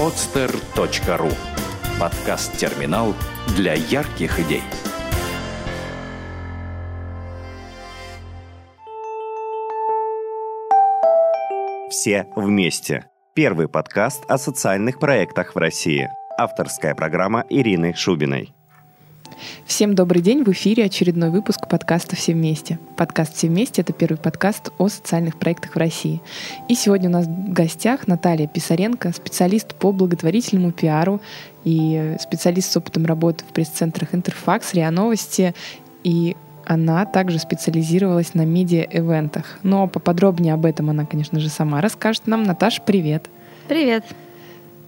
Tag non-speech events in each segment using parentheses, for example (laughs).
podster.ru Подкаст-терминал для ярких идей. Все вместе. Первый подкаст о социальных проектах в России. Авторская программа Ирины Шубиной. Всем добрый день, в эфире очередной выпуск подкаста «Все вместе». Подкаст «Все вместе» — это первый подкаст о социальных проектах в России. И сегодня у нас в гостях Наталья Писаренко, специалист по благотворительному пиару и специалист с опытом работы в пресс-центрах «Интерфакс», РИА Новости и она также специализировалась на медиа-эвентах. Но поподробнее об этом она, конечно же, сама расскажет нам. Наташа, привет! Привет!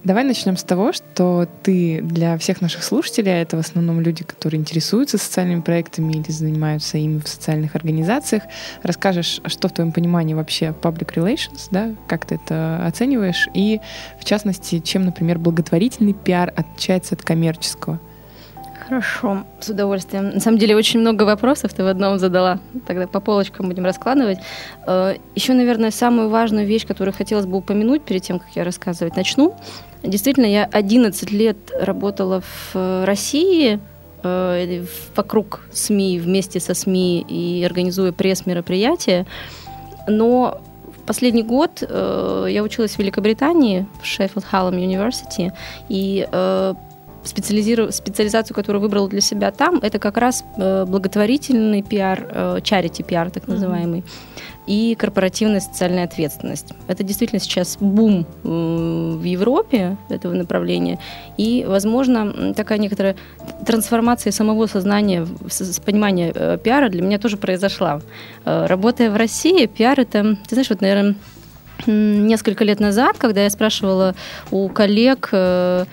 Давай начнем с того, что ты для всех наших слушателей, а это в основном люди, которые интересуются социальными проектами или занимаются ими в социальных организациях, расскажешь, что в твоем понимании вообще public relations, да, как ты это оцениваешь, и в частности, чем, например, благотворительный пиар отличается от коммерческого. Хорошо, с удовольствием. На самом деле очень много вопросов ты в одном задала. Тогда по полочкам будем раскладывать. Э, Еще, наверное, самую важную вещь, которую хотелось бы упомянуть перед тем, как я рассказывать начну. Действительно, я 11 лет работала в э, России, э, вокруг СМИ, вместе со СМИ и организуя пресс-мероприятия. Но последний год я училась в Великобритании, в Sheffield Hallam University, и специализацию, которую выбрала для себя там, это как раз э, благотворительный пиар, э, charity пиар так называемый, mm-hmm. и корпоративная социальная ответственность. Это действительно сейчас бум э, в Европе этого направления, и, возможно, такая некоторая трансформация самого сознания, с понимания пиара для меня тоже произошла. Работая в России, пиар это, ты знаешь, вот, наверное, несколько лет назад, когда я спрашивала у коллег, Э,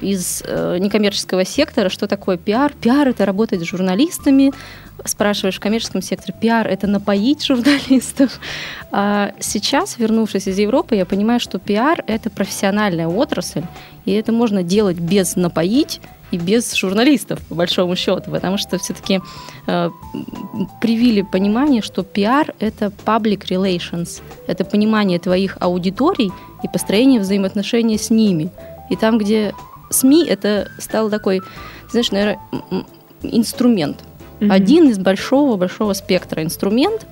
из э, некоммерческого сектора, что такое пиар. Пиар – это работать с журналистами. Спрашиваешь в коммерческом секторе, пиар – это напоить журналистов. (laughs) А сейчас, вернувшись из Европы, я понимаю, что пиар – это профессиональная отрасль, и это можно делать без напоить, и без журналистов, по большому счету, потому что все-таки э, привили понимание, что пиар – это public relations, это понимание твоих аудиторий и построение взаимоотношений с ними – и там, где СМИ, это стал такой, знаешь, наверное, инструмент. Mm-hmm. Один из большого-большого спектра инструмент.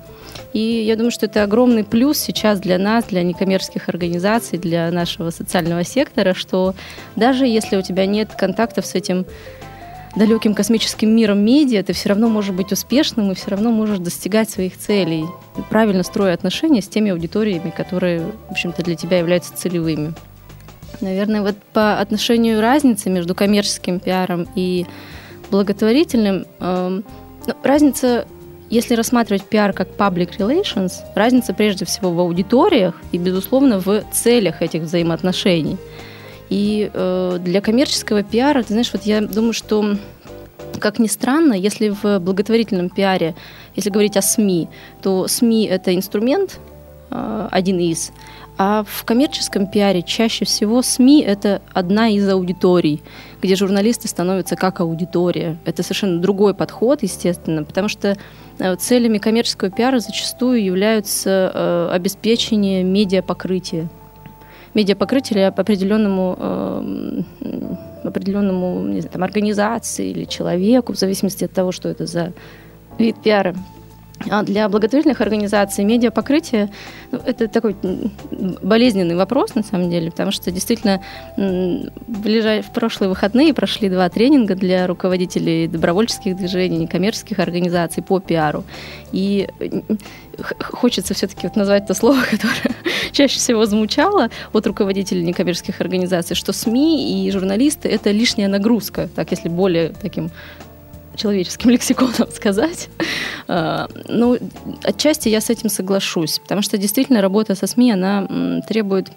И я думаю, что это огромный плюс сейчас для нас, для некоммерческих организаций, для нашего социального сектора, что даже если у тебя нет контактов с этим далеким космическим миром медиа, ты все равно можешь быть успешным и все равно можешь достигать своих целей, правильно строя отношения с теми аудиториями, которые, в общем-то, для тебя являются целевыми. Наверное, вот по отношению разницы между коммерческим пиаром и благотворительным, э, разница, если рассматривать пиар как public relations, разница прежде всего в аудиториях и, безусловно, в целях этих взаимоотношений. И э, для коммерческого пиара, ты знаешь, вот я думаю, что как ни странно, если в благотворительном пиаре, если говорить о СМИ, то СМИ это инструмент, э, один из, а в коммерческом пиаре чаще всего СМИ – это одна из аудиторий, где журналисты становятся как аудитория. Это совершенно другой подход, естественно, потому что э, целями коммерческого пиара зачастую являются э, обеспечение медиапокрытия. Медиапокрытие определенному, э, определенному не знаю, там, организации или человеку, в зависимости от того, что это за вид пиара. А для благотворительных организаций медиапокрытие ну, это такой болезненный вопрос на самом деле, потому что действительно в, прошлые выходные прошли два тренинга для руководителей добровольческих движений, некоммерческих организаций по пиару. И хочется все-таки вот назвать то слово, (laughs) которое чаще всего звучало от руководителей некоммерческих организаций, что СМИ и журналисты – это лишняя нагрузка, так если более таким человеческим (laughs) лексиконом сказать. А, ну, отчасти я с этим соглашусь, потому что действительно работа со СМИ, она требует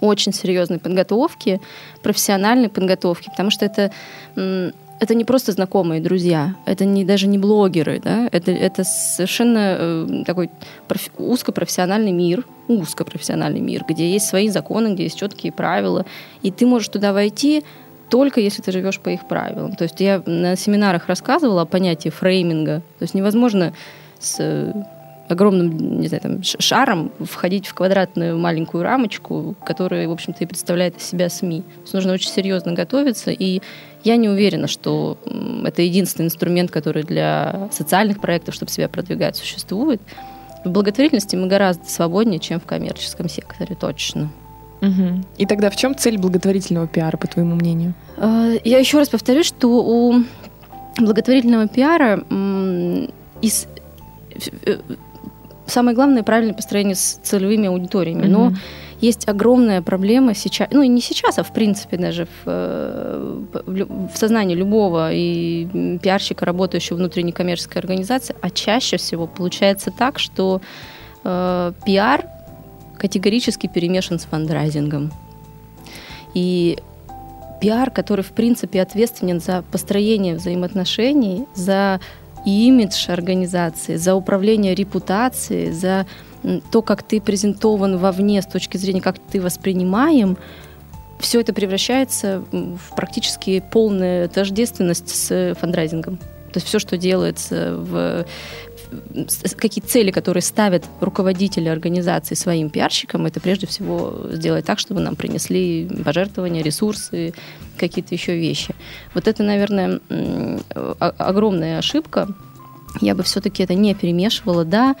очень серьезной подготовки, профессиональной подготовки, потому что это это не просто знакомые друзья, это не, даже не блогеры, да? это, это совершенно э, такой профи- узкопрофессиональный мир, узкопрофессиональный мир, где есть свои законы, где есть четкие правила, и ты можешь туда войти только если ты живешь по их правилам. То есть я на семинарах рассказывала о понятии фрейминга. То есть невозможно с огромным, не знаю, там, шаром входить в квадратную маленькую рамочку, которая, в общем-то, и представляет из себя СМИ. То есть нужно очень серьезно готовиться, и я не уверена, что это единственный инструмент, который для социальных проектов, чтобы себя продвигать, существует. В благотворительности мы гораздо свободнее, чем в коммерческом секторе, точно. Угу. И тогда в чем цель благотворительного пиара, по твоему мнению? А, я еще раз повторюсь, что у благотворительного пиара из э, самое главное правильное построение с целевыми аудиториями. Угу. Но есть огромная проблема сейчас, ну и не сейчас, а в принципе даже в, э, в сознании любого и пиарщика, работающего внутри некоммерческой организации, а чаще всего получается так, что э, пиар категорически перемешан с фандрайзингом. И пиар, который, в принципе, ответственен за построение взаимоотношений, за имидж организации, за управление репутацией, за то, как ты презентован вовне с точки зрения, как ты воспринимаем, все это превращается в практически полную тождественность с фандрайзингом. То есть все, что делается в какие цели, которые ставят руководители организации своим пиарщикам, это прежде всего сделать так, чтобы нам принесли пожертвования, ресурсы, какие-то еще вещи. Вот это, наверное, огромная ошибка. Я бы все-таки это не перемешивала. Да,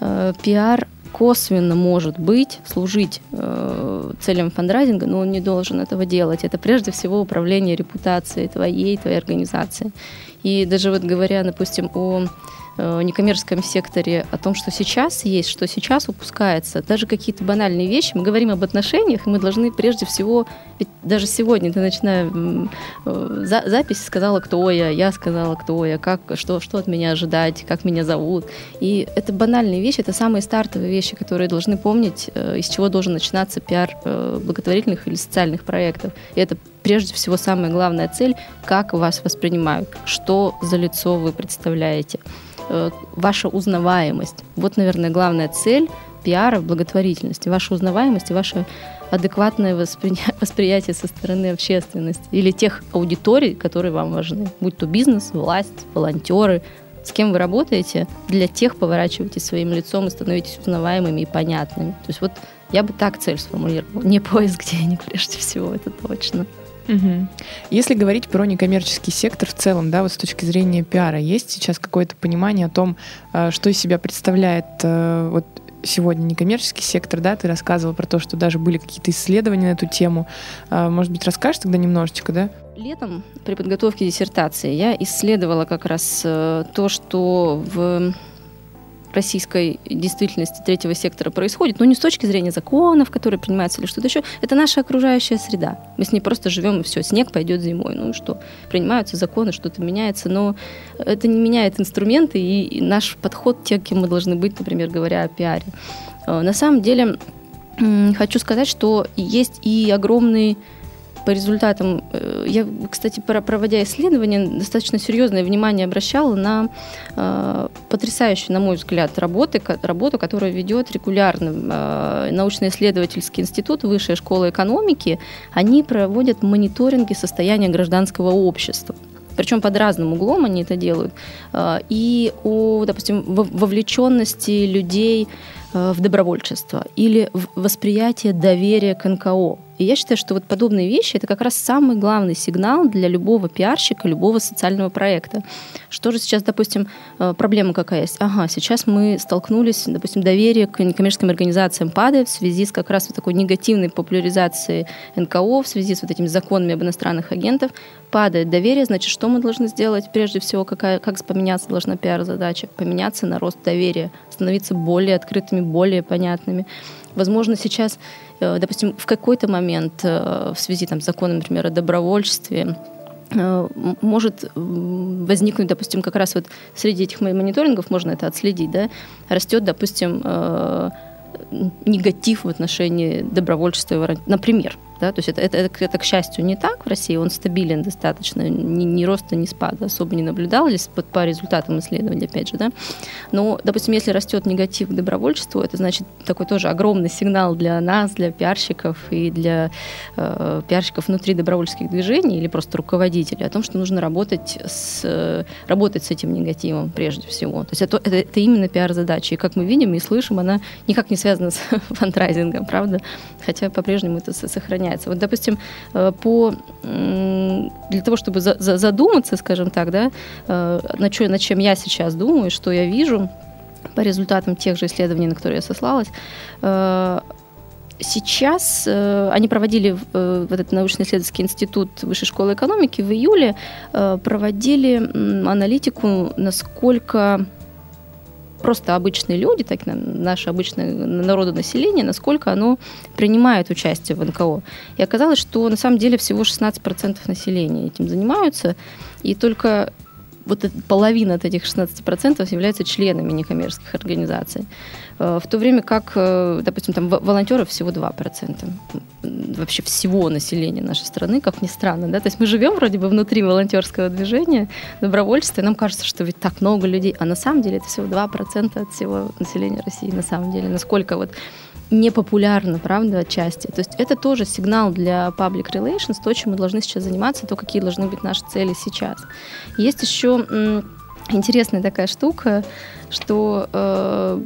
э, пиар косвенно может быть служить э, целям фандрайзинга, но он не должен этого делать. Это прежде всего управление репутацией твоей, твоей организации. И даже вот говоря, допустим, о некоммерческом секторе о том, что сейчас есть, что сейчас упускается. Даже какие-то банальные вещи. Мы говорим об отношениях, и мы должны прежде всего, ведь даже сегодня ты начиная э, за, запись сказала, кто я, я сказала, кто я, как, что, что от меня ожидать, как меня зовут. И это банальные вещи, это самые стартовые вещи, которые должны помнить, э, из чего должен начинаться пиар благотворительных или социальных проектов. И это прежде всего самая главная цель, как вас воспринимают, что за лицо вы представляете. Э, ваша узнаваемость. Вот, наверное, главная цель пиара в благотворительности. Ваша узнаваемость и ваше адекватное воспри... (laughs) восприятие со стороны общественности или тех аудиторий, которые вам важны. Будь то бизнес, власть, волонтеры, с кем вы работаете, для тех поворачивайтесь своим лицом и становитесь узнаваемыми и понятными. То есть вот я бы так цель сформулировала. Не поиск денег, (laughs) прежде всего, это точно. Угу. Если говорить про некоммерческий сектор в целом, да, вот с точки зрения пиара, есть сейчас какое-то понимание о том, э, что из себя представляет э, вот сегодня некоммерческий сектор, да, ты рассказывал про то, что даже были какие-то исследования на эту тему. Э, может быть, расскажешь тогда немножечко, да? Летом при подготовке диссертации я исследовала как раз то, что в российской действительности третьего сектора происходит, но не с точки зрения законов, которые принимаются или что-то еще. Это наша окружающая среда. Мы с ней просто живем, и все, снег пойдет зимой. Ну и что? Принимаются законы, что-то меняется, но это не меняет инструменты и наш подход, те, кем мы должны быть, например, говоря о пиаре. Э, на самом деле, хочу сказать, что есть и огромный по результатам, э, я, кстати, проводя исследования, достаточно серьезное внимание обращала на э, потрясающую, на мой взгляд, работы, работу, которую ведет регулярно э, научно-исследовательский институт Высшая школа экономики. Они проводят мониторинги состояния гражданского общества причем под разным углом они это делают, и о, допустим, вовлеченности людей в добровольчество или в восприятие доверия к НКО. И я считаю, что вот подобные вещи — это как раз самый главный сигнал для любого пиарщика, любого социального проекта. Что же сейчас, допустим, э, проблема какая есть? Ага, сейчас мы столкнулись, допустим, доверие к некоммерческим организациям падает в связи с как раз вот такой негативной популяризацией НКО, в связи с вот этими законами об иностранных агентов. Падает доверие, значит, что мы должны сделать? Прежде всего, какая, как поменяться должна пиар-задача? Поменяться на рост доверия, становиться более открытыми, более понятными. Возможно, сейчас, э, допустим, в какой-то момент э, в связи там, с законом, например, о добровольчестве, э, может возникнуть, допустим, как раз вот среди этих мониторингов можно это отследить, да, растет, допустим, негатив в отношении добровольчества, например, Да? То есть это, это, это, это, к счастью, не так в России, он стабилен достаточно, ни, ни роста, ни спада особо не наблюдалось по, по результатам исследований, опять же. Да? Но, допустим, если растет негатив к добровольчеству, это значит такой тоже огромный сигнал для нас, для пиарщиков и для э, пиарщиков внутри добровольческих движений или просто руководителей о том, что нужно работать с, работать с этим негативом прежде всего. То есть это, это, это именно пиар-задача. И как мы видим и слышим, она никак не связана с (laughs) фандрайзингом, правда? Хотя по-прежнему это сохраняется. Вот, допустим, э, по, для того, чтобы за, за, задуматься, скажем так, да, э, на, чё, на чем я сейчас думаю, что я вижу по результатам тех же исследований, на которые я сослалась, э, Сейчас э, они проводили э, в этот научно-исследовательский институт Высшей школы экономики в июле э, проводили э, аналитику, насколько просто обычные люди, так наше обычное народонаселение, насколько оно принимает участие в НКО. И оказалось, что на самом деле всего 16% населения этим занимаются, и только вот половина от этих 16% являются членами некоммерческих организаций. Э, в то время как, э, допустим, там волонтеров всего 2% вообще всего населения нашей страны, как ни странно. Да? То есть мы живем вроде бы внутри волонтерского движения, добровольчества, и нам кажется, что ведь так много людей, а на самом деле это всего 2% от всего населения России, на самом деле. Насколько вот непопулярно, правда, отчасти. То есть это тоже сигнал для public relations, то, чем мы должны сейчас заниматься, то, какие должны быть наши цели сейчас. Есть еще интересная такая штука, что э,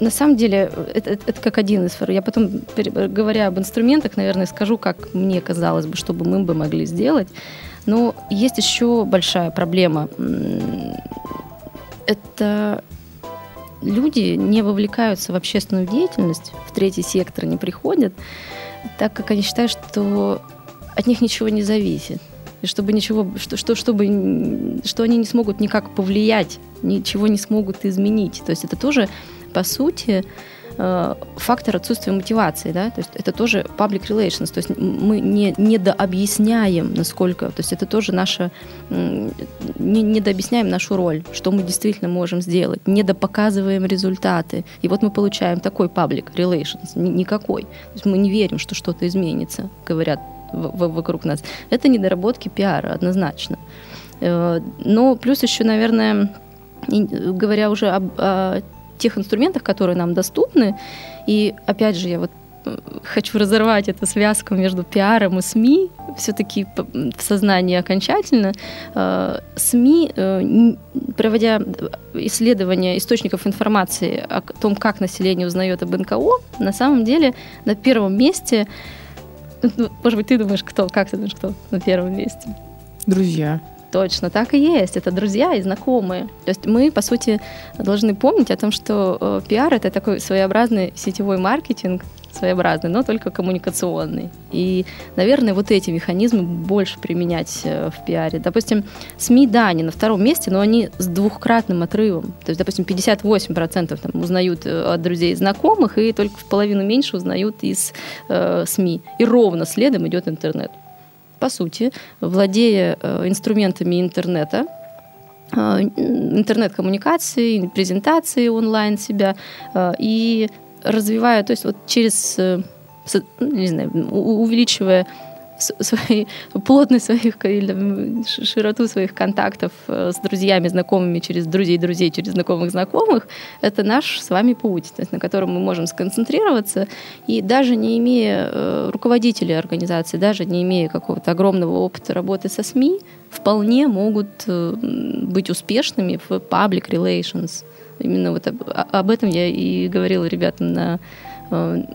на самом деле это, это, это как один из Я потом, говоря об инструментах, наверное, скажу, как мне казалось бы, чтобы мы бы могли сделать. Но есть еще большая проблема. Это люди не вовлекаются в общественную деятельность, в третий сектор не приходят, так как они считают, что от них ничего не зависит. И чтобы ничего, что, что, чтобы, что они не смогут никак повлиять, ничего не смогут изменить. То есть это тоже, по сути, фактор отсутствия мотивации, да, то есть это тоже public relations, то есть мы не, недообъясняем, насколько, то есть это тоже наша, не, недообъясняем нашу роль, что мы действительно можем сделать, недопоказываем результаты. И вот мы получаем такой public relations, никакой. То есть мы не верим, что что-то изменится, говорят вокруг нас. Это недоработки пиара, однозначно. Э, но плюс еще, наверное, говоря уже об, о тех инструментах, которые нам доступны. И опять же, я вот хочу разорвать эту связку между пиаром и СМИ, все-таки в сознании окончательно. Э, СМИ, э, проводя исследования источников информации о том, как население узнает об НКО, на самом деле на первом месте, (laughs) ну, может быть, ты думаешь, кто, как ты думаешь, кто на первом месте? Друзья. Точно, так и есть. Это друзья и знакомые. То есть мы, по сути, должны помнить о том, что э, пиар — это такой своеобразный сетевой маркетинг, своеобразный, но только коммуникационный. И, наверное, вот эти механизмы больше применять э, в пиаре. Допустим, СМИ, да, они на втором месте, но они с двухкратным отрывом. То есть, допустим, 58% там, узнают э, от друзей и знакомых, и только в половину меньше узнают из э, СМИ. И ровно следом идет интернет по сути, владея э, инструментами интернета, э, интернет-коммуникации, презентации онлайн себя э, и развивая, то есть вот через, не знаю, увеличивая свои, плотность своих или широту своих контактов э, с друзьями, знакомыми через друзей, друзей, через знакомых знакомых, это наш с вами путь, то есть на котором мы можем сконцентрироваться. И даже не имея э, руководителей организации, даже не имея какого-то огромного опыта работы со СМИ, вполне могут э, быть успешными в public relations. Именно вот об, об этом я и говорила ребятам на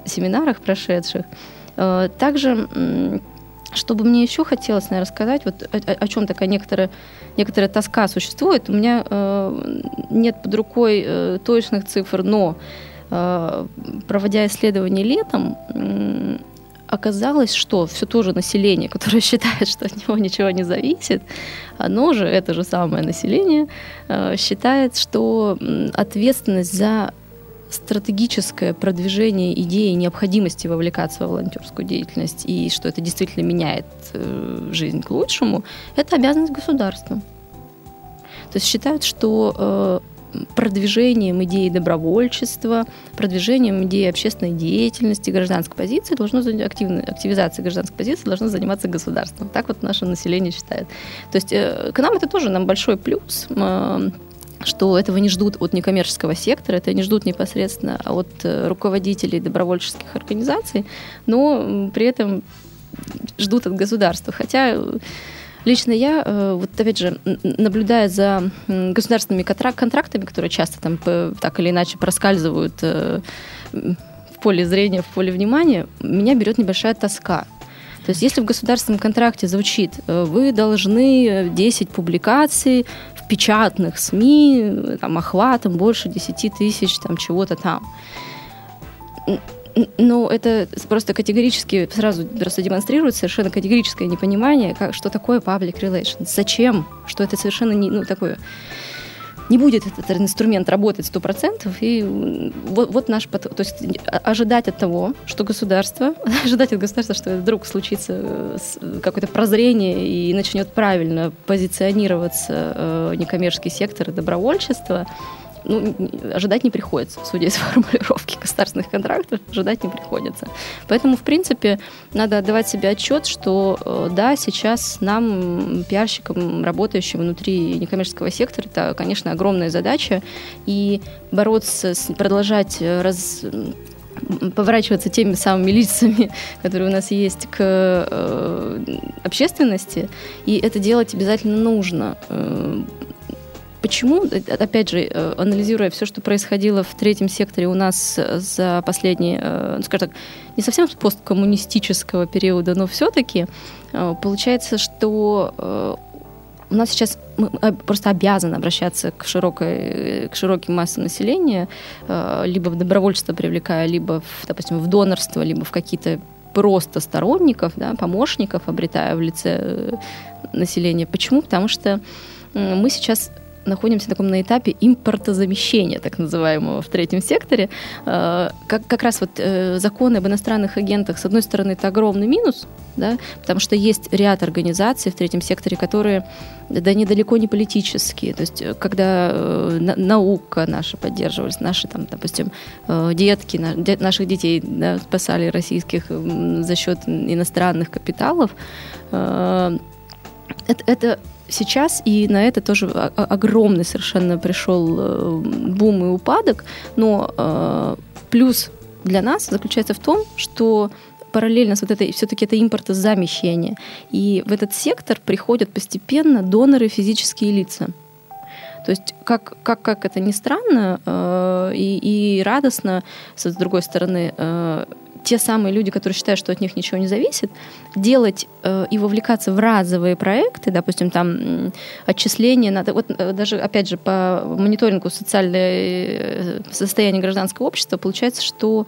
семинарах прошедших. Также что бы мне еще хотелось, наверное, сказать, вот о, о чем такая некоторая, некоторая тоска существует. У меня э, нет под рукой э, точных цифр, но э, проводя исследования летом, э, оказалось, что все то же население, которое (laughs) считает, что от него ничего не зависит, оно же, это же самое население, э, считает, что ответственность за стратегическое продвижение идеи необходимости вовлекаться в волонтерскую деятельность и что это действительно меняет э, жизнь к лучшему, это обязанность государства. То есть считают, что э, продвижением идеи добровольчества, продвижением идеи общественной деятельности, гражданской позиции должно активной активизацией гражданской позиции должно заниматься государство. Так вот наше население считает. То есть э, к нам это тоже нам большой плюс что этого не ждут от некоммерческого сектора, это не ждут непосредственно от э, руководителей добровольческих организаций, но при этом ждут от государства. Хотя Лично я, э, вот опять же, наблюдая за государственными контрактами, которые часто там так или иначе проскальзывают э, в поле зрения, в поле внимания, меня берет небольшая тоска. То есть если в государственном контракте звучит, вы должны 10 публикаций печатных СМИ там, охватом больше 10 тысяч там, чего-то там. Ну, это просто категорически сразу просто демонстрирует совершенно категорическое непонимание, как, что такое public relations, зачем, что это совершенно не, ну, такое не будет этот инструмент работать сто процентов. И вот, вот наш... То есть ожидать от того, что государство, (laughs) ожидать от государства, что вдруг случится э, какое-то прозрение и начнет правильно позиционироваться э, некоммерческий сектор и добровольчество, ну, ожидать не приходится, судя из (laughs) формулировки государственных контрактов, ожидать не приходится. Поэтому, в принципе, надо отдавать себе отчет, что э, да, сейчас нам, пиарщикам, работающим внутри некоммерческого сектора, это, конечно, огромная задача, и бороться, продолжать раз поворачиваться теми самыми лицами, (laughs) которые у нас есть к э, общественности, и это делать обязательно нужно. Э, Почему, э, опять же, э, анализируя все, что происходило в третьем секторе у нас э, за последние, ну, скажем так, не совсем с посткоммунистического периода, но все-таки получается, что у нас сейчас мы просто обязаны обращаться к, широкой, к широким массам населения, либо в добровольство привлекая, либо, в, допустим, в донорство, либо в какие-то просто сторонников, да, помощников, обретая в лице населения. Почему? Потому что мы сейчас находимся на таком на этапе импортозамещения, так называемого, в третьем секторе. Э, как, как раз вот э, законы об иностранных агентах, с одной стороны, это огромный минус, да, потому что есть ряд организаций в третьем секторе, которые да недалеко не политические. То есть, э, когда наука наша поддерживалась, наши там, допустим, детки, наших детей да, спасали российских за счет иностранных капиталов, это, это сейчас, и на это тоже огромный совершенно пришел э, бум и упадок, но э, плюс для нас заключается в том, что параллельно с вот этой, все-таки это импортозамещение. И в этот сектор приходят постепенно доноры физические лица. То есть, как, как, как это ни странно э, и, и радостно, с другой стороны, э, те самые люди, которые считают, что от них ничего не зависит, делать э, и вовлекаться в разовые проекты, допустим, там отчисления, надо, вот э, даже, опять же, по мониторингу социального э, состояния гражданского общества получается, что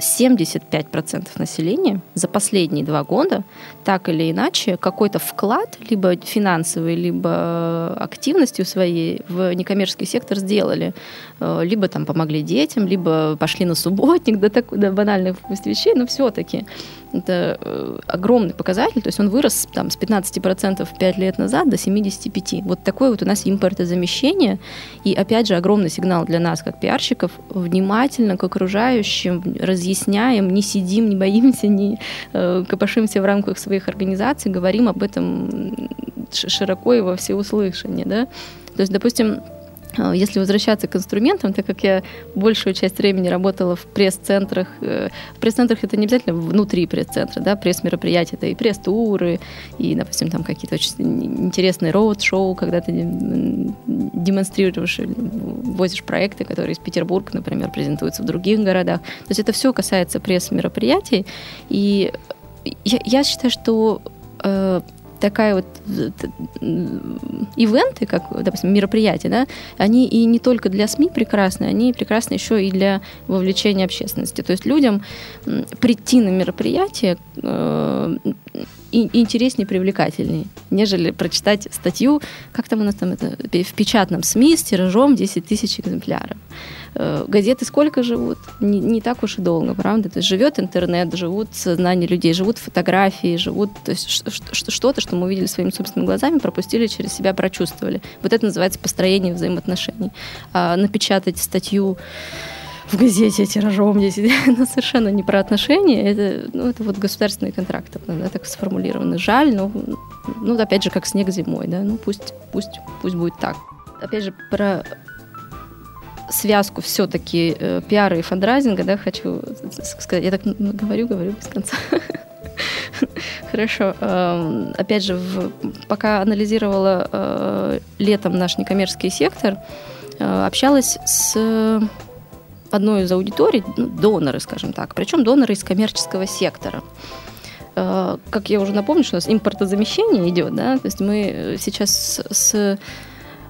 75% населения за последние два года так или иначе какой-то вклад, либо финансовый, либо активностью своей в некоммерческий сектор сделали. Э, либо там помогли детям, либо пошли на субботник, (laughs) до, так, до банальных вещей, но все-таки это э, огромный показатель, то есть он вырос там, с 15% 5 лет назад до 75%. Вот такое вот у нас импортозамещение, и опять же огромный сигнал для нас, как пиарщиков, внимательно к окружающим разъясняем, не сидим, не боимся, не э, копошимся в рамках своих организаций, говорим об этом широко и во всеуслышание. Да? То есть, допустим, если возвращаться к инструментам, так как я большую часть времени работала в пресс-центрах, э, в пресс-центрах это не обязательно внутри пресс-центра, да, пресс-мероприятия, это и пресс-туры, и, допустим, там какие-то очень интересные роуд-шоу, когда ты демонстрируешь, возишь проекты, которые из Петербурга, например, презентуются в других городах. То есть это все касается пресс-мероприятий, и я, я считаю, что э, такая вот ивенты, как, допустим, мероприятия, да, они и не только для СМИ прекрасны, они прекрасны еще и для вовлечения общественности. То есть людям прийти на мероприятие, э, интереснее, привлекательнее, нежели прочитать статью, как там у нас там это, в печатном СМИ с тиражом 10 тысяч экземпляров. Э, газеты сколько живут? Не, не так уж и долго, правда? То есть живет интернет, живут сознания людей, живут фотографии, живут то есть что-то, что мы увидели своими собственными глазами, пропустили через себя, прочувствовали. Вот это называется построение взаимоотношений. А напечатать статью в газете тиражом 10, (laughs) ну, совершенно не про отношения, это, ну, это вот государственные контракты, да, так сформулированы. Жаль, но, ну, опять же, как снег зимой, да, ну, пусть, пусть, пусть будет так. Опять же, про связку все-таки э, пиара и фандрайзинга, да, хочу сказать. Я так говорю, говорю без конца. (laughs) Хорошо. Эм, опять же, пока анализировала э, летом наш некоммерческий сектор, э, общалась с одной из аудиторий, ну, доноры, скажем так, причем доноры из коммерческого сектора. Э, как я уже напомню, что у нас импортозамещение идет, да, то есть мы сейчас с,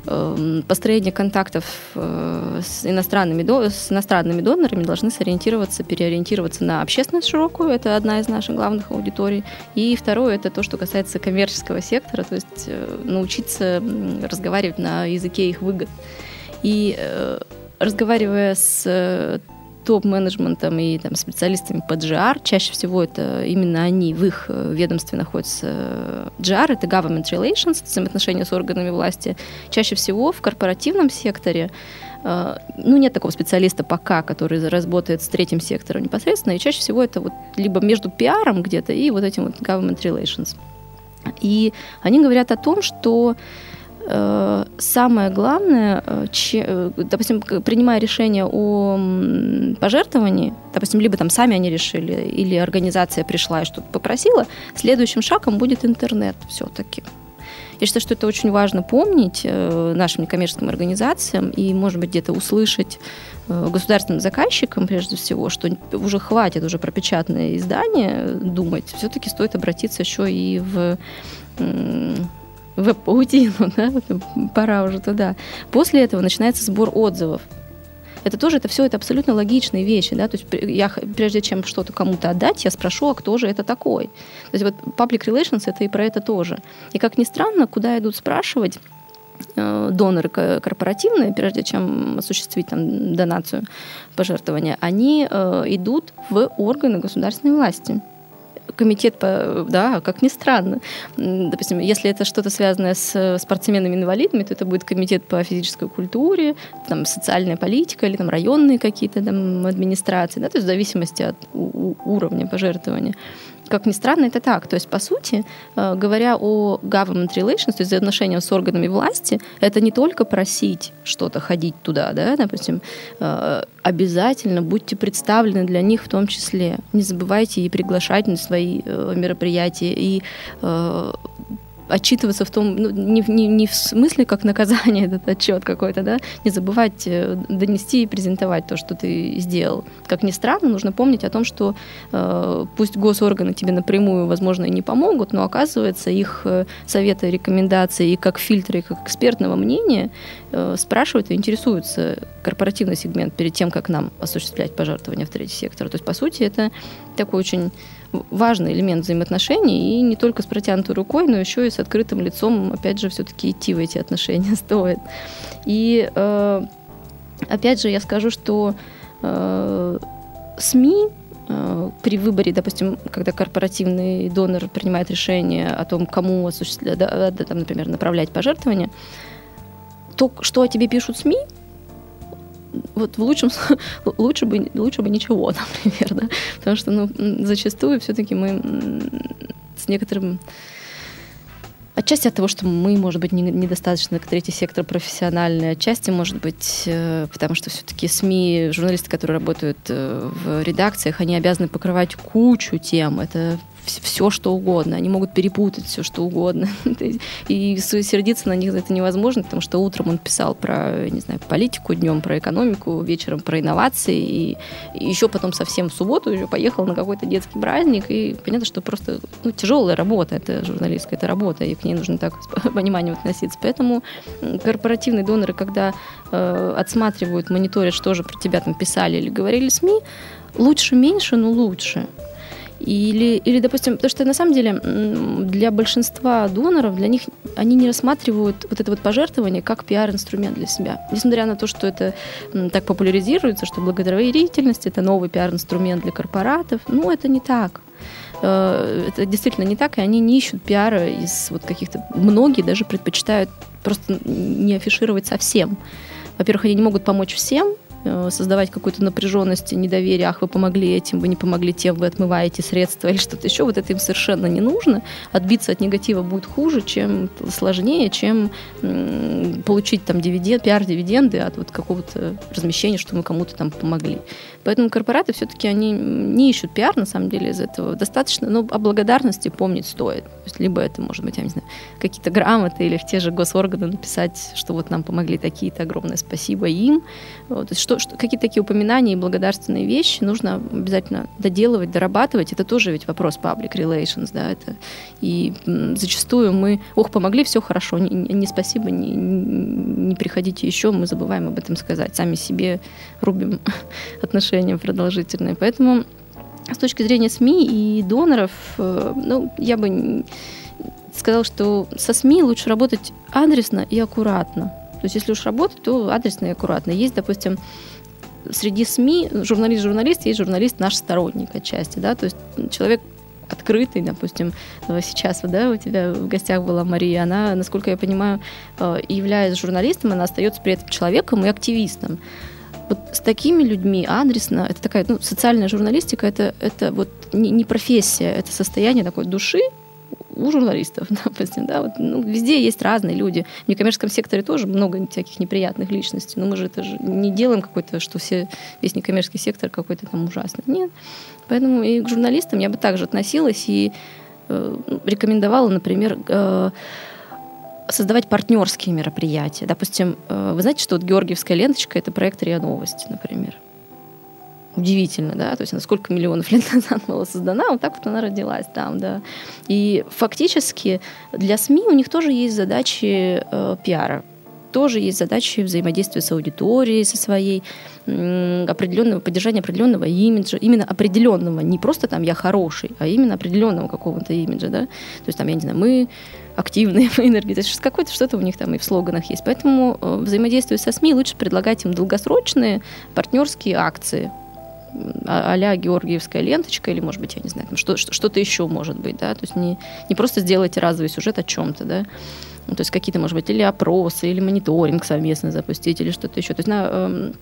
Эм, построение контактов э, с иностранными, с иностранными донорами должны сориентироваться, переориентироваться на общественность широкую, это одна из наших главных аудиторий. И второе, это то, что касается коммерческого сектора, то есть э, научиться разговаривать на языке их выгод. И э, разговаривая с топ-менеджментом и там, специалистами по GR. Чаще всего это именно они, в их э, ведомстве находится GR, это Government Relations, взаимоотношения с органами власти. Чаще всего в корпоративном секторе э, ну, нет такого специалиста пока, который работает с третьим сектором непосредственно, и чаще всего это вот либо между пиаром где-то и вот этим вот government relations. И они говорят о том, что Э, самое главное, э, че, э, допустим, принимая решение о пожертвовании, допустим, либо там сами они решили, или организация пришла и что-то попросила, следующим шагом будет интернет все-таки. Я считаю, что это очень важно помнить нашим некоммерческим организациям и, может быть, где-то услышать государственным заказчикам, прежде всего, что уже хватит уже про печатное издание думать. Все-таки стоит обратиться еще и в веб-паутину, да, пора уже туда. После этого начинается сбор отзывов. Это тоже, это все, это абсолютно логичные вещи, да, то есть я, прежде чем что-то кому-то отдать, я спрошу, а кто же это такой? То есть вот public relations это и про это тоже. И как ни странно, куда идут спрашивать, э, доноры корпоративные, прежде чем осуществить там донацию, пожертвования, они э, идут в органы государственной власти комитет, по, да, как ни странно. Допустим, если это что-то связанное с спортсменами-инвалидами, то это будет комитет по физической культуре, там, социальная политика или там районные какие-то там администрации, да, то есть в зависимости от уровня пожертвования как ни странно, это так. То есть, по сути, э, говоря о government relations, то есть отношения с органами власти, это не только просить что-то ходить туда, да, допустим, э, обязательно будьте представлены для них в том числе. Не забывайте и приглашать на свои э, мероприятия, и отчитываться в том, ну, не, не, не в смысле как наказание (laughs) этот отчет какой-то, да, не забывать э, донести и презентовать то, что ты сделал. Как ни странно, нужно помнить о том, что э, пусть госорганы тебе напрямую, возможно, и не помогут, но оказывается их э, советы, рекомендации и как фильтры, и как экспертного мнения э, спрашивают и интересуются корпоративный сегмент перед тем, как нам осуществлять пожертвования в третий сектор. То есть, по сути, это такой очень важный элемент взаимоотношений, и не только с протянутой рукой, но еще и с открытым лицом, опять же, все-таки идти в эти отношения (laughs) стоит. И э, опять же, я скажу, что э, СМИ э, при выборе, допустим, когда корпоративный донор принимает решение о том, кому осуществлять, да, там, например, направлять пожертвования, то, что о тебе пишут СМИ, вот в лучшем (laughs) лучше бы лучше бы ничего, (laughs) например, да, потому что ну зачастую все-таки мы с некоторым Отчасти от того, что мы, может быть, недостаточно как третий сектор профессиональный, отчасти, может быть, э, потому что все-таки СМИ, журналисты, которые работают э, в редакциях, они обязаны покрывать кучу тем. Это все, что угодно. Они могут перепутать все, что угодно. (laughs) И сердиться на них за это невозможно, потому что утром он писал про, не знаю, политику, днем про экономику, вечером про инновации, и, еще потом совсем в субботу уже поехал на какой-то детский праздник, и понятно, что просто ну, тяжелая работа, это журналистская, это работа, и к ней нужно так с (laughs) пониманием относиться. Поэтому корпоративные доноры, когда э, отсматривают, мониторят, что же про тебя там писали или говорили СМИ, лучше меньше, но лучше. Или, или, допустим, потому что на самом деле для большинства доноров, для них они не рассматривают вот это вот пожертвование как пиар-инструмент для себя. Несмотря на то, что это так популяризируется, что благотворительность это новый пиар-инструмент для корпоратов, ну, это не так э, это действительно не так, и они не ищут пиара из вот каких-то... Многие даже предпочитают просто не афишировать совсем. Во-первых, они не могут помочь всем, создавать какую-то напряженность, недоверие, ах, вы помогли этим, вы не помогли тем, вы отмываете средства или что-то еще, вот это им совершенно не нужно. Отбиться от негатива будет хуже, чем сложнее, чем получить там дивиденд, пиар-дивиденды от вот какого-то размещения, что мы кому-то там помогли. Поэтому корпораты все-таки они не ищут пиар, на самом деле, из этого достаточно, но о благодарности помнить стоит. То есть, либо это, может быть, я не знаю, какие-то грамоты или в те же госорганы написать, что вот нам помогли такие-то, огромное спасибо им. Вот, то есть, что, что, какие-то такие упоминания и благодарственные вещи нужно обязательно доделывать, дорабатывать. Это тоже ведь вопрос public relations, да, это и зачастую мы, ох, помогли, все хорошо, не, не спасибо, не, не приходите еще, мы забываем об этом сказать, сами себе рубим (laughs) отношения продолжительные. Поэтому с точки зрения СМИ и доноров, э, ну, я бы сказала, что со СМИ лучше работать адресно и аккуратно. То есть если уж работать, то адресно и аккуратно. Есть, допустим, среди СМИ журналист-журналист, есть журналист наш сторонник отчасти, да, то есть человек открытый, допустим, сейчас да, у тебя в гостях была Мария, она, насколько я понимаю, э, являясь журналистом, она остается при этом человеком и активистом. Вот с такими людьми адресно, это такая ну, социальная журналистика, это, это вот не, не профессия, это состояние такой души, у журналистов, (laughs) допустим, да, вот, ну, везде есть разные люди. В некоммерческом секторе тоже много всяких неприятных личностей, но мы же это же не делаем какой-то, что все, весь некоммерческий сектор какой-то там ужасный. Нет. Поэтому и к журналистам я бы также относилась и э, рекомендовала, например, э, создавать партнерские мероприятия. Допустим, э, вы знаете, что вот Георгиевская ленточка — это проект РИА Новости, например удивительно, да, то есть она сколько миллионов лет (laughs) назад была создана, вот так вот она родилась там, да. И фактически для СМИ у них тоже есть задачи э, пиара, тоже есть задачи взаимодействия с аудиторией, со своей, определенного, поддержания определенного имиджа, именно определенного, не просто там я хороший, а именно определенного какого-то имиджа, да. То есть там, я не знаю, мы активные, (laughs) мы энергетические, какое-то что-то у них там и в слоганах есть. Поэтому э, взаимодействуя со СМИ, лучше предлагать им долгосрочные партнерские акции, а-ля Георгиевская ленточка, или, может быть, я не знаю, там что, что-то еще может быть, да, то есть не, не просто сделайте разовый сюжет о чем-то, да, ну, то есть какие-то, может быть, или опросы, или мониторинг совместно запустить, или что-то еще. То есть на, э,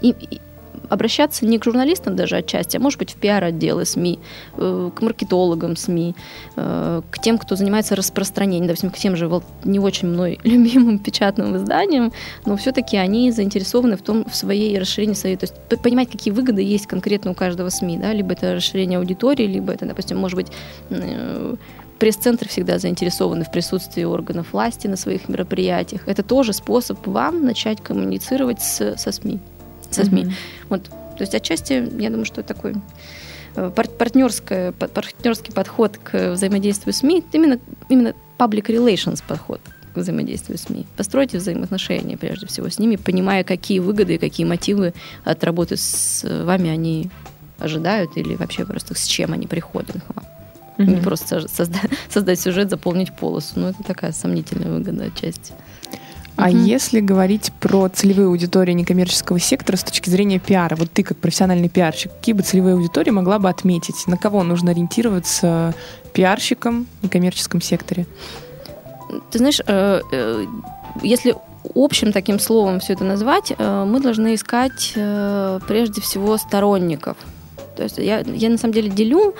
и, и, обращаться не к журналистам даже отчасти, а может быть в пиар-отделы СМИ, э, к маркетологам СМИ, э, к тем, кто занимается распространением, допустим, к тем же не очень мной (laughs) любимым печатным изданиям, но все-таки они заинтересованы в том, в своей расширении своей, то есть понимать, какие выгоды есть конкретно у каждого СМИ, да, либо это расширение аудитории, либо это, допустим, может быть, э, пресс-центры всегда заинтересованы в присутствии органов власти на своих мероприятиях. Это тоже способ вам начать коммуницировать с, со СМИ со СМИ. Mm-hmm. Вот, то есть отчасти, я думаю, что это такой э, партнерский, партнерский подход к взаимодействию с СМИ, именно, именно public relations подход к взаимодействию с СМИ. Постройте взаимоотношения прежде всего с ними, понимая, какие выгоды и какие мотивы от работы с вами они ожидают или вообще просто с чем они приходят вам. Mm-hmm. Не просто создать, (laughs) создать сюжет, заполнить полосу. Ну, это такая сомнительная выгода отчасти. А угу. если говорить про целевые аудитории некоммерческого сектора с точки зрения пиара, вот ты как профессиональный пиарщик, какие бы целевые аудитории могла бы отметить? На кого нужно ориентироваться пиарщикам в некоммерческом секторе? Ты знаешь, э, э, если общим таким словом все это назвать, э, мы должны искать прежде всего сторонников. То есть я, я на самом деле делю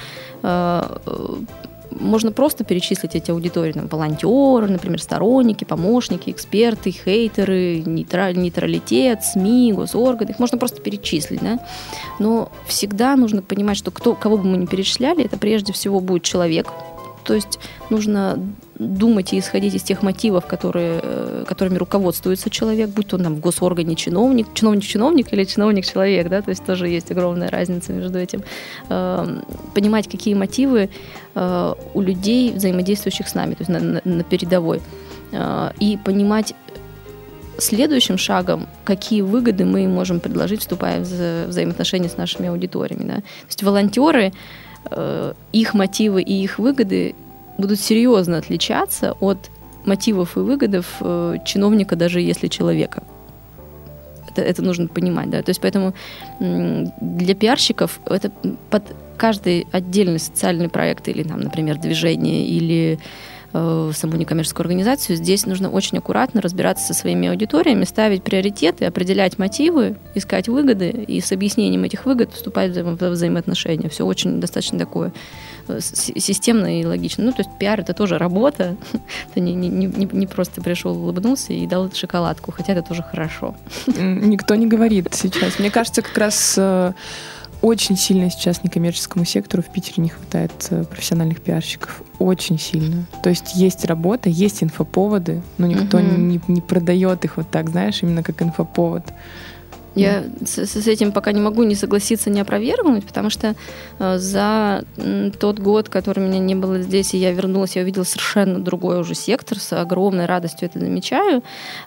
можно просто перечислить эти аудитории. Там, волонтеры, например, сторонники, помощники, эксперты, хейтеры, нейтраль, нейтралитет, СМИ, госорганы. Их можно просто перечислить. Да? Но всегда нужно понимать, что кто, кого бы мы ни перечисляли, это прежде всего будет человек, то есть нужно думать и исходить из тех мотивов, которые, э, которыми руководствуется человек, будь то там в госоргане чиновник, чиновник-чиновник или чиновник-человек, да, то есть тоже есть огромная разница между этим. Эм, понимать, какие мотивы э, у людей, взаимодействующих с нами, то есть на, на, на передовой. Э, и понимать следующим шагом, какие выгоды мы можем предложить, вступая в взаимоотношения с нашими аудиториями. Да? То есть волонтеры их мотивы и их выгоды будут серьезно отличаться от мотивов и выгодов э, чиновника, даже если человека. Это, это нужно понимать, да. То есть поэтому для пиарщиков это под каждый отдельный социальный проект или, там, например, движение или э, саму некоммерческую организацию, здесь нужно очень аккуратно разбираться со своими аудиториями, ставить приоритеты, определять мотивы, искать выгоды и с объяснением этих выгод вступать в взаимоотношения. Все очень достаточно такое Э, системно и логично. Ну, то есть пиар это тоже работа. (laughs) Ты не, не, не, не просто пришел, улыбнулся и дал шоколадку, хотя это тоже хорошо. Никто не говорит сейчас. Мне кажется, как раз э, очень сильно сейчас некоммерческому сектору в Питере не хватает э, профессиональных пиарщиков. Очень сильно. То есть есть работа, есть инфоповоды, но никто угу. не, не продает их вот так, знаешь, именно как инфоповод. Я с, с этим пока не могу не согласиться, не опровергнуть, потому что э, за тот год, который меня не было здесь, и я вернулась, я увидела совершенно другой уже сектор, с огромной радостью это замечаю.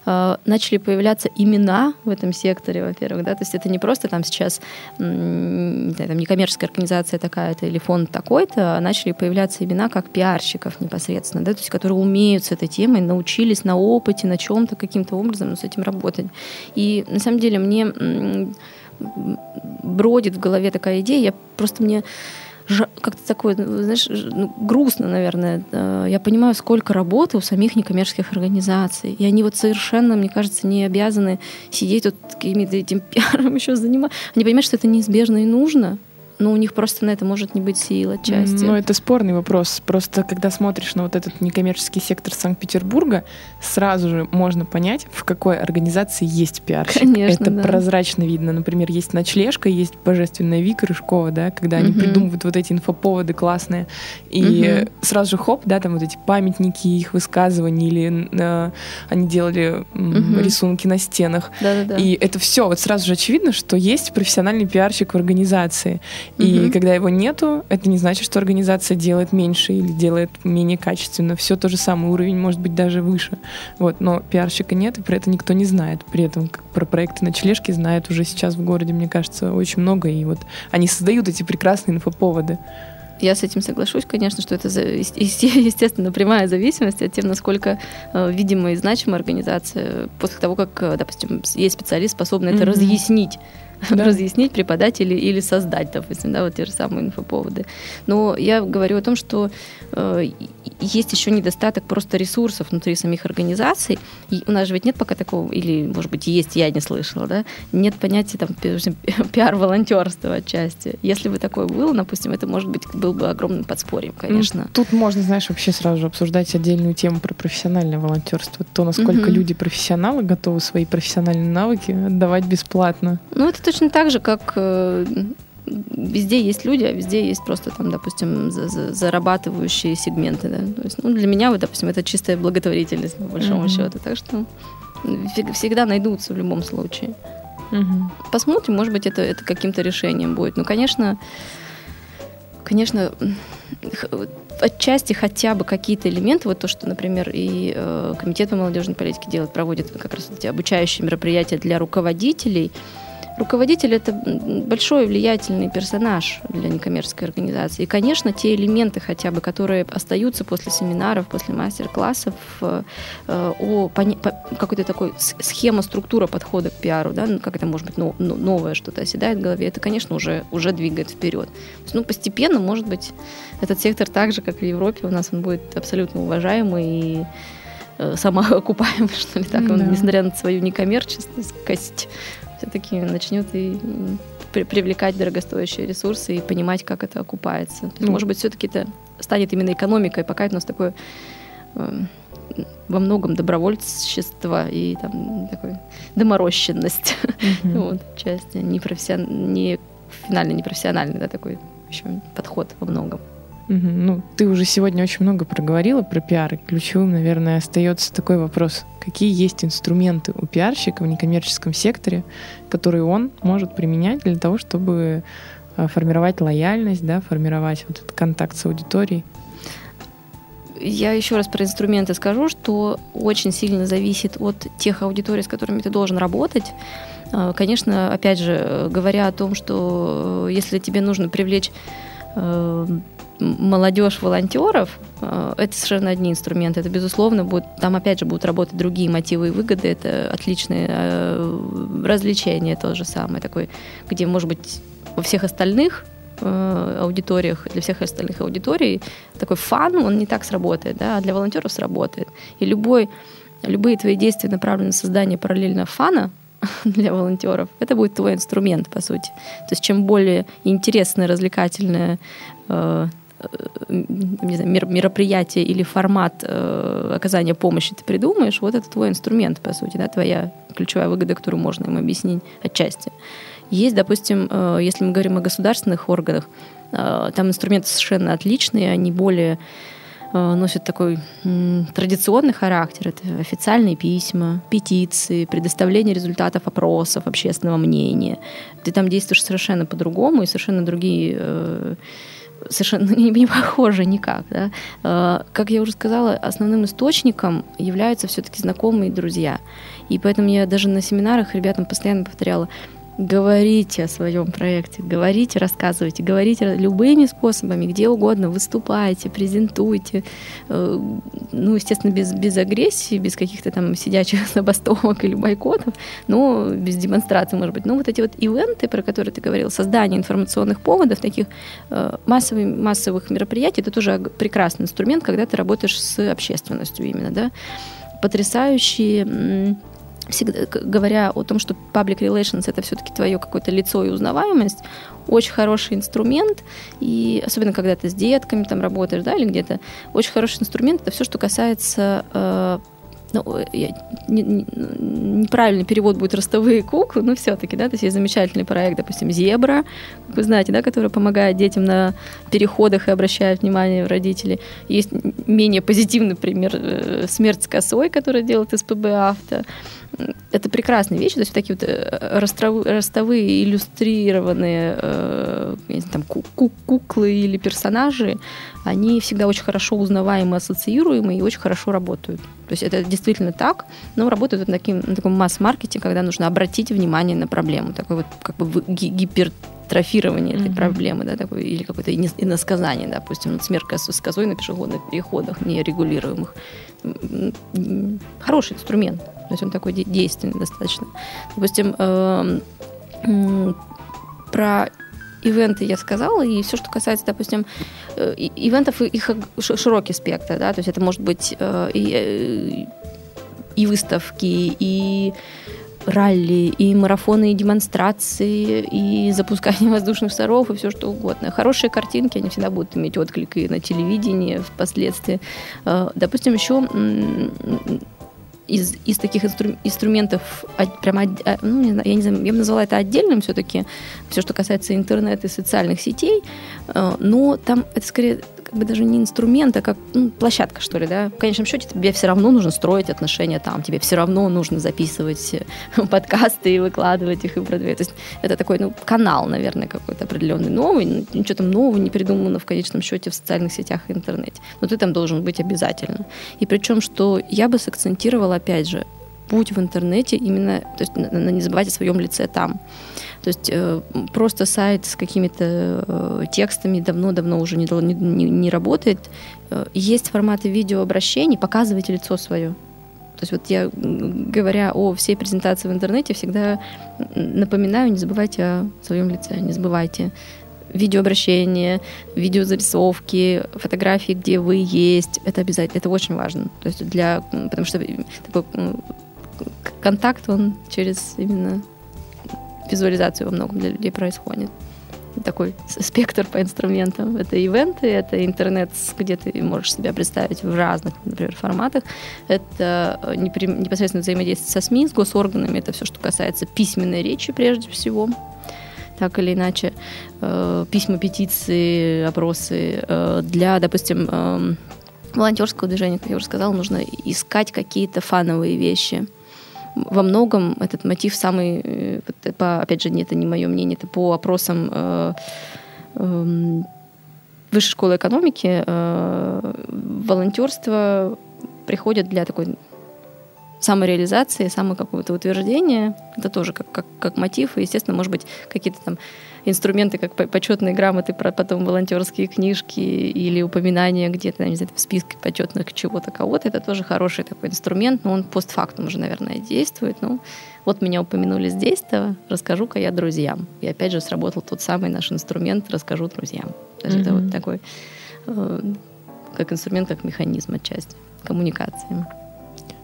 Э, начали появляться имена в этом секторе, во-первых, да, то есть это не просто там сейчас не знаю, там некоммерческая организация такая-то или фонд такой-то, а начали появляться имена как пиарщиков непосредственно, да, то есть которые умеют с этой темой, научились на опыте, на чем-то каким-то образом с этим работать. И на самом деле мне бродит в голове такая идея, я просто мне как-то такое, знаешь, ну, грустно, наверное. Э, я понимаю, сколько работы у самих некоммерческих организаций. И они вот совершенно, мне кажется, не обязаны сидеть тут какими-то этим пиаром (laughs) еще заниматься. Они понимают, что это неизбежно и нужно но у них просто на это может не быть сил отчасти. Ну, это спорный вопрос. Просто когда смотришь на вот этот некоммерческий сектор Санкт-Петербурга, сразу же можно понять, в какой организации есть пиарщик. Конечно, это да. прозрачно видно. Например, есть ночлежка, есть божественная Вика Рыжкова, да, когда они угу. придумывают вот эти инфоповоды классные. И угу. сразу же хоп, да, там вот эти памятники их высказываний, или э, они делали угу. рисунки на стенах. Да-да-да. И это все, вот сразу же очевидно, что есть профессиональный пиарщик в организации. И угу. когда его нету, это не значит, что организация делает меньше или делает менее качественно. Все то же самое, уровень может быть даже выше. Вот, но пиарщика нет, и про это никто не знает. При этом про проекты на ночлежки знает уже сейчас в городе, мне кажется, очень много. И вот они создают эти прекрасные инфоповоды. Я с этим соглашусь, конечно, что это, естественно, прямая зависимость от того, насколько э, видимая и значимая организация после того, как, э, допустим, есть специалист, способный mm-hmm. это разъяснить (laughs) да. разъяснить, преподать или, или создать, допустим, да, вот те же самые инфоповоды. Но я говорю о том, что э, есть еще недостаток просто ресурсов внутри самих организаций. И у нас же ведь нет пока такого, или, может быть, есть, я не слышала, да, нет понятия там (laughs) пиар-волонтерства отчасти. Если бы такое было, допустим, это, может быть, был бы огромным подспорьем, конечно. Тут можно, знаешь, вообще сразу же обсуждать отдельную тему про профессиональное волонтерство. То, насколько угу. люди профессионалы готовы свои профессиональные навыки отдавать бесплатно. Ну, это точно так же, как э, везде есть люди, а везде есть просто там, допустим, за, за, зарабатывающие сегменты. Да? То есть, ну, для меня, вот, допустим, это чистая благотворительность, по большому mm-hmm. счету. Так что всегда найдутся в любом случае. Mm-hmm. Посмотрим, может быть, это, это каким-то решением будет. Ну, конечно, конечно, отчасти хотя бы какие-то элементы, вот то, что, например, и э, Комитет по молодежной политике делает, проводит как раз эти обучающие мероприятия для руководителей, Руководитель – это большой влиятельный персонаж для некоммерческой организации. И, конечно, те элементы хотя бы, которые остаются после семинаров, после мастер-классов, э, о какой-то такой схема, структура подхода к пиару, да, ну, как это может быть новое что-то оседает в голове, это, конечно, уже, уже двигает вперед. Ну, постепенно, может быть, этот сектор так же, как и в Европе, у нас он будет абсолютно уважаемый и э, самоокупаемый, (laughs) что ли, так, да. он, несмотря на свою некоммерческость, все-таки начнет и привлекать дорогостоящие ресурсы и понимать, как это окупается. То есть, ну, может быть, все-таки это станет именно экономикой, пока это у нас такое э, во многом добровольчество и там такой доморощенность mm-hmm. (laughs) вот, части, не, профессион... не финально непрофессиональный, да, такой еще подход во многом. Угу. Ну, ты уже сегодня очень много проговорила про пиар, и ключевым, наверное, остается такой вопрос. Какие есть инструменты у пиарщика в некоммерческом секторе, которые он может применять для того, чтобы э, формировать лояльность, да, формировать вот этот контакт с аудиторией? Я еще раз про инструменты скажу, что очень сильно зависит от тех аудиторий, с которыми ты должен работать. Э, конечно, опять же, говоря о том, что э, если тебе нужно привлечь молодежь волонтеров, это совершенно одни инструменты. Это, безусловно, будет, там опять же будут работать другие мотивы и выгоды. Это отличные развлечения, то же самое, такой, где, может быть, во всех остальных Э, аудиториях, для всех остальных аудиторий, такой фан, он не так сработает, да, а для волонтеров сработает. И любой, любые твои действия направлены на создание параллельного фана (laughs) для волонтеров, это будет твой инструмент, по сути. То есть чем более интересное, развлекательное э, э не знаю, мероприятие или формат э, оказания помощи ты придумаешь, вот это твой инструмент, по сути, да, твоя ключевая выгода, которую можно им объяснить отчасти. Есть, допустим, э, если мы говорим о государственных органах, э, там инструменты совершенно отличные, они более э, носят такой традиционный характер. Это официальные письма, петиции, предоставление результатов опросов общественного мнения. Ты там действуешь совершенно по-другому и совершенно другие совершенно (laughs) не, не похожи никак. Да? Как я уже сказала, основным источником являются все-таки знакомые друзья. И поэтому я даже на семинарах ребятам постоянно повторяла, говорите о своем проекте, говорите, рассказывайте, говорите любыми способами, где угодно, выступайте, презентуйте. Э, ну, естественно, без, без агрессии, без каких-то там сидячих (laughs) забастовок или бойкотов, но без демонстрации, может быть. Но вот эти вот ивенты, про которые ты говорил, создание информационных поводов, таких э, массовых, массовых мероприятий, это тоже прекрасный инструмент, когда ты работаешь с общественностью именно, да. Потрясающие всегда говоря о том, что public relations это все-таки твое какое-то лицо и узнаваемость, очень хороший инструмент, и особенно когда ты с детками там работаешь, да, или где-то, очень хороший инструмент это все, что касается э, ну, я, не, не, неправильный перевод будет ростовые куклы, но все-таки, да, то есть есть замечательный проект, допустим, Зебра, вы знаете, да, который помогает детям на переходах и обращает внимание родителей. Есть менее позитивный пример э, «Смерть с косой», который делает СПБ «Авто» это прекрасные вещи, то есть такие вот э, ростовые, ростовые иллюстрированные э, знаю, там, куклы или персонажи, они всегда очень хорошо узнаваемы, ассоциируемы и очень хорошо работают. То есть это действительно так, но работают вот на, таким, на таком масс-маркете, когда нужно обратить внимание на проблему, такой вот как бы гипер трофирование mm-hmm. этой проблемы, да, такой, или какое-то иносказание, допустим, вот смерть с козой на пешеходных переходах нерегулируемых. Хороший инструмент. То есть он такой действенный достаточно. Допустим, эм, про ивенты я сказала, и все, что касается, допустим, э, ивентов, их широкий спектр, да, то есть это может быть э, и, э, и выставки, и ралли, и марафоны, и демонстрации, и запускание (laughs) воздушных шаров, и все что угодно. Хорошие картинки, они всегда будут иметь отклик и на телевидении впоследствии. Допустим, еще из, из таких инстру, инструментов, прямо, ну, не знаю, я не знаю, я бы назвала это отдельным все-таки, все, что касается интернета и социальных сетей, э, но там это скорее как бы даже не инструмент, а как ну, площадка, что ли, да. В конечном счете тебе все равно нужно строить отношения там, тебе все равно нужно записывать э, (laughs) подкасты и выкладывать их и продвигать. То есть это такой, ну, канал, наверное, какой-то определенный новый, ничего там нового не придумано в конечном счете в социальных сетях и интернете. Но ты там должен быть обязательно. И причем, что я бы сакцентировала, опять же, путь в интернете именно, то есть не забывать о своем лице там. То есть э, просто сайт с какими-то э, текстами давно-давно уже не, не, не работает. Э, есть форматы видеообращений, показывайте лицо свое. То есть вот я, говоря о всей презентации в интернете, всегда напоминаю, не забывайте о своем лице, не забывайте видеообращения, видеозарисовки, фотографии, где вы есть, это обязательно, это очень важно. То есть для, потому что такой контакт, он через именно визуализацию во многом для людей происходит. Такой спектр по инструментам. Это ивенты, это интернет, где ты можешь себя представить в разных, например, форматах. Это э, непосредственно взаимодействие со СМИ, с госорганами. Это все, что касается письменной речи прежде всего так или иначе, э, письма, петиции, опросы э, для, допустим, э, волонтерского движения, как я уже сказала, нужно искать какие-то фановые вещи, во многом этот мотив самый, э, по, опять же, это не мое мнение, это по опросам э, э, Высшей школы экономики э, волонтерство приходит для такой самореализации, само какого-то утверждения. Это тоже как, как, как мотив. И, естественно, может быть, какие-то там инструменты, как почетные грамоты, потом волонтерские книжки или упоминания где-то, не знаю, в списке почетных чего-то кого-то. Это тоже хороший такой инструмент, но он постфактум уже, наверное, действует. Ну, вот меня упомянули здесь-то, расскажу-ка я друзьям. И опять же сработал тот самый наш инструмент «расскажу друзьям». То есть mm-hmm. это вот такой, э, как инструмент, как механизм отчасти коммуникации.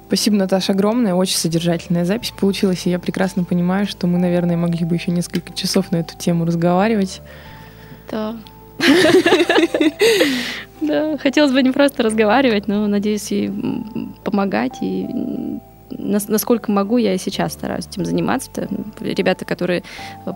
Спасибо, Наташа, огромное. Очень содержательная запись получилась, и я прекрасно понимаю, что мы, наверное, могли бы еще несколько часов на эту тему разговаривать. Да. (laughs) Да, хотелось бы не просто разговаривать, но, надеюсь, и помогать, и насколько могу, я и сейчас стараюсь этим заниматься. Ребята, которые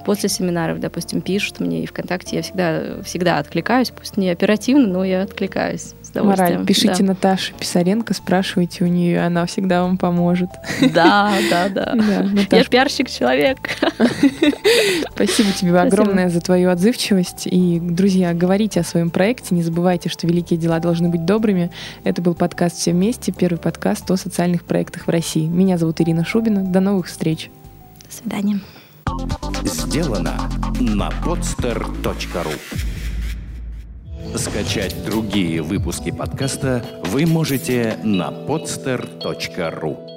после семинаров, допустим, пишут мне и ВКонтакте, я всегда, всегда откликаюсь, пусть не оперативно, но я откликаюсь Мораль, пишите да. Наташе Писаренко, спрашивайте у нее, она всегда вам поможет. Да, да, да. (laughs) Я пиарщик человек. (laughs) Спасибо тебе огромное за твою отзывчивость. И, друзья, говорите о своем проекте. Не забывайте, что великие дела должны быть добрыми. Это был подкаст «Все вместе», первый подкаст о социальных проектах в России. Меня зовут Ирина Шубина. До новых встреч. До свидания. Сделано на podster.ru Скачать другие выпуски подкаста вы можете на podster.ru